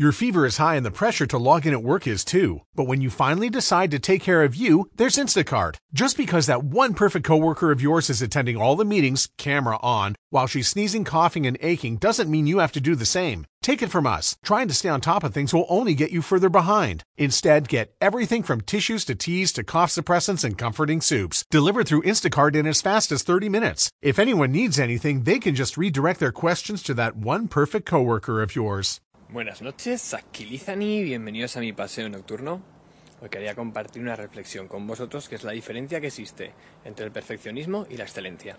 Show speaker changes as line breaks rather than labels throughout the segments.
Your fever is high and the pressure to log in at work is too. But when you finally decide to take care of you, there's Instacart. Just because that one perfect coworker of yours is attending all the meetings, camera on, while she's sneezing, coughing, and aching doesn't mean you have to do the same. Take it from us. Trying to stay on top of things will only get you further behind. Instead, get everything from tissues to teas to cough suppressants and comforting soups delivered through Instacart in as fast as 30 minutes. If anyone needs anything, they can just redirect their questions to that one perfect coworker of yours.
Buenas noches, aquí Lizani, bienvenidos a mi paseo nocturno. Hoy quería compartir una reflexión con vosotros que es la diferencia que existe entre el perfeccionismo y la excelencia.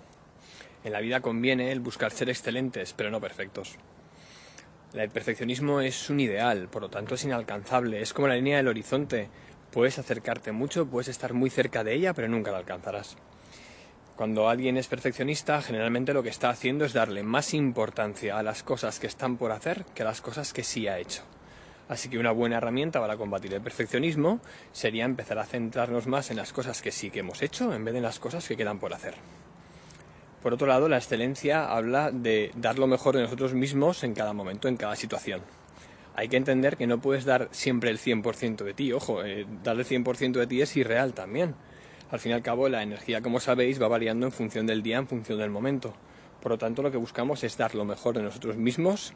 En la vida conviene el buscar ser excelentes, pero no perfectos. El perfeccionismo es un ideal, por lo tanto es inalcanzable, es como la línea del horizonte. Puedes acercarte mucho, puedes estar muy cerca de ella, pero nunca la alcanzarás. Cuando alguien es perfeccionista, generalmente lo que está haciendo es darle más importancia a las cosas que están por hacer que a las cosas que sí ha hecho. Así que una buena herramienta para combatir el perfeccionismo sería empezar a centrarnos más en las cosas que sí que hemos hecho en vez de en las cosas que quedan por hacer. Por otro lado, la excelencia habla de dar lo mejor de nosotros mismos en cada momento, en cada situación. Hay que entender que no puedes dar siempre el 100% de ti. Ojo, eh, dar el 100% de ti es irreal también al fin y al cabo, la energía, como sabéis, va variando en función del día, en función del momento. Por lo tanto, lo que buscamos es dar lo mejor de nosotros mismos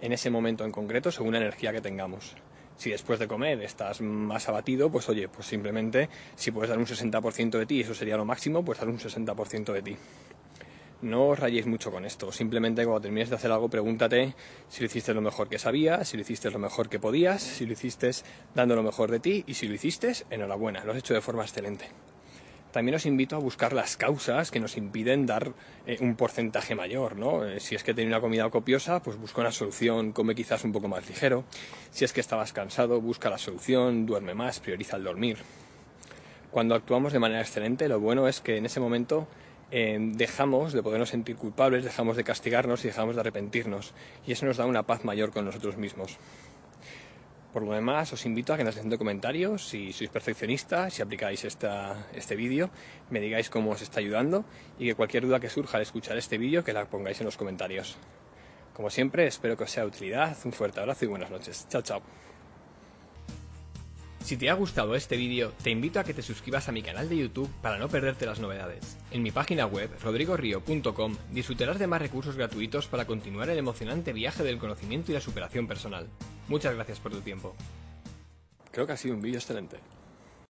en ese momento en concreto, según la energía que tengamos. Si después de comer estás más abatido, pues oye, pues simplemente si puedes dar un 60% de ti, eso sería lo máximo, pues dar un 60% de ti. No os rayéis mucho con esto, simplemente cuando termines de hacer algo pregúntate si lo hiciste lo mejor que sabías, si lo hiciste lo mejor que podías, si lo hiciste dando lo mejor de ti y si lo hiciste, enhorabuena, lo has hecho de forma excelente también os invito a buscar las causas que nos impiden dar eh, un porcentaje mayor, ¿no? Eh, si es que tenía una comida copiosa, pues busca una solución, come quizás un poco más ligero. Si es que estabas cansado, busca la solución, duerme más, prioriza el dormir. Cuando actuamos de manera excelente, lo bueno es que en ese momento eh, dejamos de podernos sentir culpables, dejamos de castigarnos y dejamos de arrepentirnos. Y eso nos da una paz mayor con nosotros mismos. Por lo demás, os invito a que en la sección de comentarios, si sois perfeccionistas, si aplicáis este vídeo, me digáis cómo os está ayudando y que cualquier duda que surja al escuchar este vídeo, que la pongáis en los comentarios. Como siempre, espero que os sea de utilidad. Un fuerte abrazo y buenas noches. Chao, chao.
Si te ha gustado este vídeo, te invito a que te suscribas a mi canal de YouTube para no perderte las novedades. En mi página web, rodrigorio.com, disfrutarás de más recursos gratuitos para continuar el emocionante viaje del conocimiento y la superación personal. Muchas gracias por tu tiempo.
Creo que ha sido un vídeo excelente.